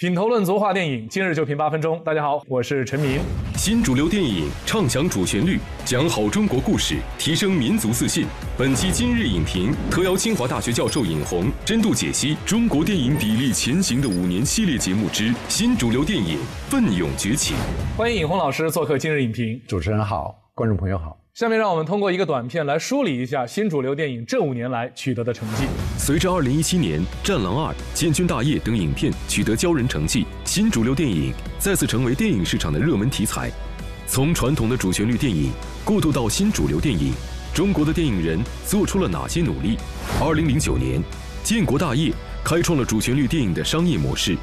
品头论足话电影，今日就评八分钟。大家好，我是陈明。新主流电影唱响主旋律，讲好中国故事，提升民族自信。本期今日影评特邀清华大学教授尹红深度解析中国电影砥砺前行的五年系列节目之新主流电影奋勇崛起。欢迎尹红老师做客今日影评。主持人好，观众朋友好。下面让我们通过一个短片来梳理一下新主流电影这五年来取得的成绩。随着2017年《战狼二》《建军大业》等影片取得骄人成绩，新主流电影再次成为电影市场的热门题材。从传统的主旋律电影过渡到新主流电影，中国的电影人做出了哪些努力？2009年，《建国大业》开创了主旋律电影的商业模式。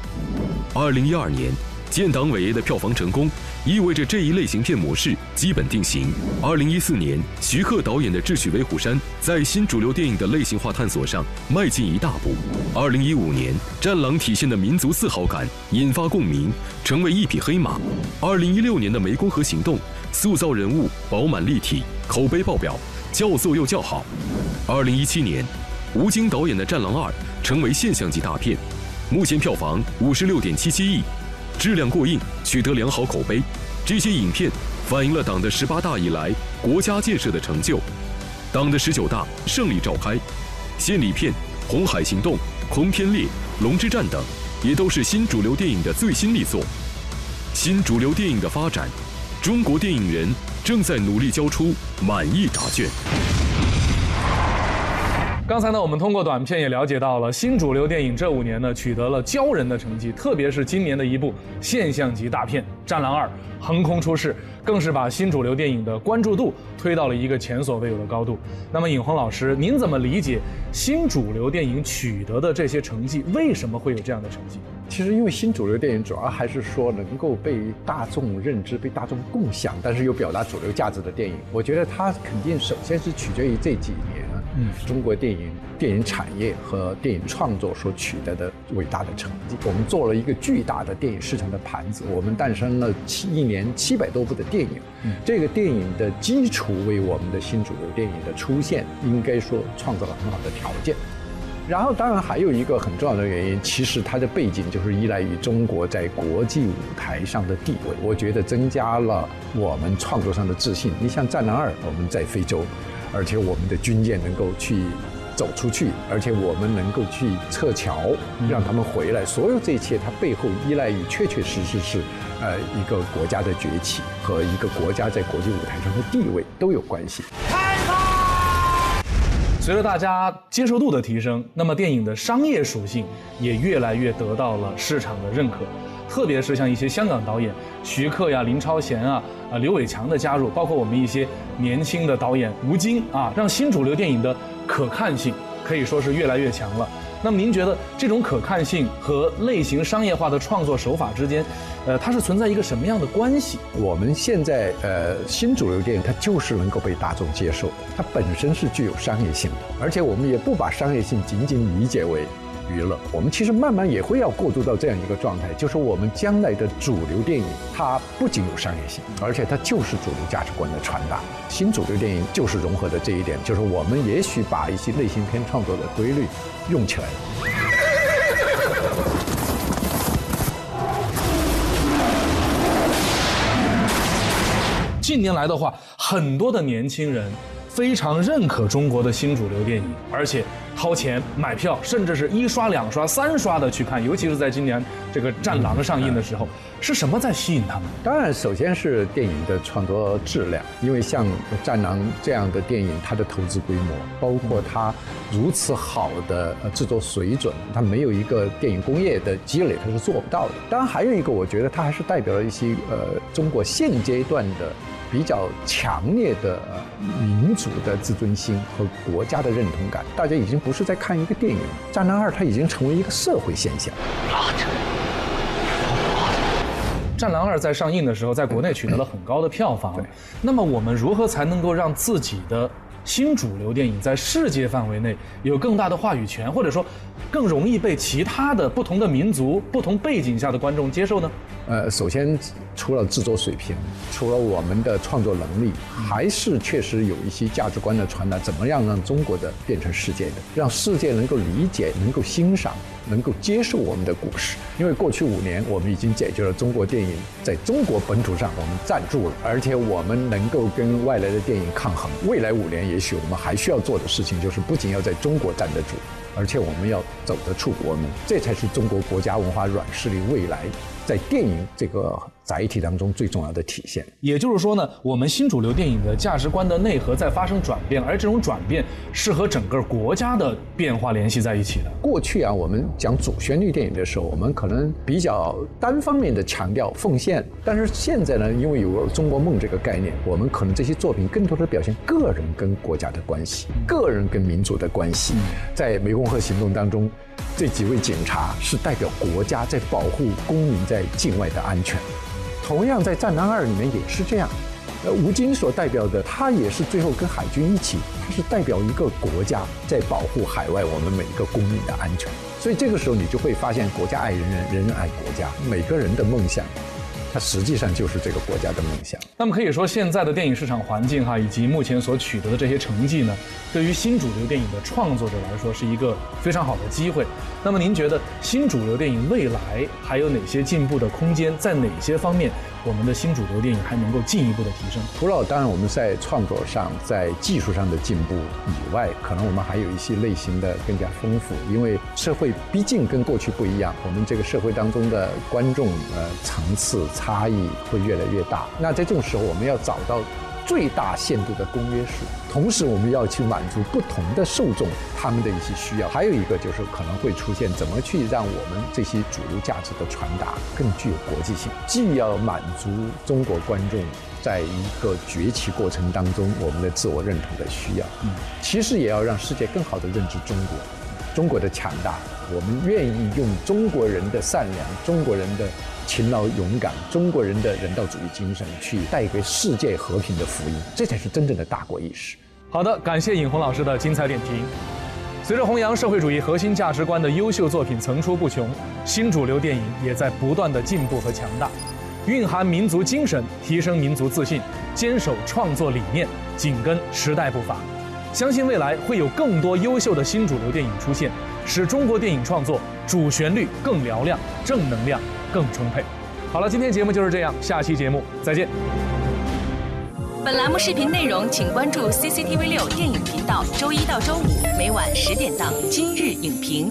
2012年。建党伟业的票房成功，意味着这一类型片模式基本定型。二零一四年，徐克导演的《智取威虎山》在新主流电影的类型化探索上迈进一大步。二零一五年，《战狼》体现的民族自豪感引发共鸣，成为一匹黑马。二零一六年的《湄公河行动》塑造人物饱满立体，口碑爆表，叫座又叫好。二零一七年，吴京导演的《战狼二》成为现象级大片，目前票房五十六点七七亿。质量过硬，取得良好口碑。这些影片反映了党的十八大以来国家建设的成就。党的十九大胜利召开，献礼片《红海行动》《空天猎》《龙之战》等，也都是新主流电影的最新力作。新主流电影的发展，中国电影人正在努力交出满意答卷。刚才呢，我们通过短片也了解到了新主流电影这五年呢取得了骄人的成绩，特别是今年的一部现象级大片《战狼二》横空出世，更是把新主流电影的关注度推到了一个前所未有的高度。那么，尹红老师，您怎么理解新主流电影取得的这些成绩？为什么会有这样的成绩？其实，因为新主流电影主要还是说能够被大众认知、被大众共享，但是又表达主流价值的电影。我觉得它肯定首先是取决于这几年。嗯，中国电影电影产业和电影创作所取得的伟大的成绩，我们做了一个巨大的电影市场的盘子，我们诞生了七一年七百多部的电影，这个电影的基础为我们的新主流电影的出现，应该说创造了很好的条件。然后，当然还有一个很重要的原因，其实它的背景就是依赖于中国在国际舞台上的地位，我觉得增加了我们创作上的自信。你像《战狼二》，我们在非洲。而且我们的军舰能够去走出去，而且我们能够去撤侨，让他们回来。所有这一切，它背后依赖于确确实实是，呃，一个国家的崛起和一个国家在国际舞台上的地位都有关系。随着大家接受度的提升，那么电影的商业属性也越来越得到了市场的认可。特别是像一些香港导演徐克呀、林超贤啊、啊刘伟强的加入，包括我们一些年轻的导演吴京啊，让新主流电影的可看性可以说是越来越强了。那么您觉得这种可看性和类型商业化的创作手法之间，呃，它是存在一个什么样的关系？我们现在呃新主流电影它就是能够被大众接受，它本身是具有商业性的，而且我们也不把商业性仅仅理解为。娱乐，我们其实慢慢也会要过渡到这样一个状态，就是我们将来的主流电影，它不仅有商业性，而且它就是主流价值观的传达。新主流电影就是融合的这一点，就是我们也许把一些类型片创作的规律用起来。近年来的话，很多的年轻人。非常认可中国的新主流电影，而且掏钱买票，甚至是一刷、两刷、三刷的去看。尤其是在今年这个《战狼》上映的时候，是什么在吸引他们？当然，首先是电影的创作质量，因为像《战狼》这样的电影，它的投资规模，包括它如此好的制作水准，它没有一个电影工业的积累，它是做不到的。当然，还有一个，我觉得它还是代表了一些呃中国现阶段的。比较强烈的民族的自尊心和国家的认同感，大家已经不是在看一个电影，《战狼二》它已经成为一个社会现象。《战狼二》在上映的时候，在国内取得了很高的票房。那么我们如何才能够让自己的新主流电影在世界范围内有更大的话语权，或者说更容易被其他的不同的民族、不同背景下的观众接受呢？呃，首先，除了制作水平，除了我们的创作能力，还是确实有一些价值观的传达。怎么样让中国的变成世界的，让世界能够理解、能够欣赏、能够接受我们的故事？因为过去五年，我们已经解决了中国电影在中国本土上我们站住了，而且我们能够跟外来的电影抗衡。未来五年，也许我们还需要做的事情，就是不仅要在中国站得住，而且我们要走得出国门。这才是中国国家文化软实力未来。在电影这个载体当中最重要的体现，也就是说呢，我们新主流电影的价值观的内核在发生转变，而这种转变是和整个国家的变化联系在一起的。过去啊，我们讲主旋律电影的时候，我们可能比较单方面的强调奉献，但是现在呢，因为有了中国梦这个概念，我们可能这些作品更多的表现个人跟国家的关系，个人跟民族的关系。在湄公河行动当中。这几位警察是代表国家在保护公民在境外的安全，同样在《战狼二》里面也是这样。呃，吴京所代表的他也是最后跟海军一起，他是代表一个国家在保护海外我们每一个公民的安全。所以这个时候你就会发现，国家爱人人，人人爱国家，每个人的梦想。它实际上就是这个国家的梦想。那么可以说，现在的电影市场环境哈，以及目前所取得的这些成绩呢，对于新主流电影的创作者来说，是一个非常好的机会。那么您觉得新主流电影未来还有哪些进步的空间？在哪些方面？我们的新主流电影还能够进一步的提升。除了当然我们在创作上、在技术上的进步以外，可能我们还有一些类型的更加丰富。因为社会毕竟跟过去不一样，我们这个社会当中的观众呃层次差异会越来越大。那在这种时候，我们要找到。最大限度的公约数，同时我们要去满足不同的受众他们的一些需要。还有一个就是可能会出现怎么去让我们这些主流价值的传达更具有国际性，既要满足中国观众在一个崛起过程当中我们的自我认同的需要，嗯，其实也要让世界更好的认知中国，中国的强大，我们愿意用中国人的善良，中国人的。勤劳勇敢，中国人的人道主义精神，去带给世界和平的福音，这才是真正的大国意识。好的，感谢尹红老师的精彩点评。随着弘扬社会主义核心价值观的优秀作品层出不穷，新主流电影也在不断的进步和强大，蕴含民族精神，提升民族自信，坚守创作理念，紧跟时代步伐。相信未来会有更多优秀的新主流电影出现，使中国电影创作主旋律更嘹亮，正能量。更充沛。好了，今天节目就是这样，下期节目再见。本栏目视频内容，请关注 CCTV 六电影频道，周一到周五每晚十点档《今日影评》。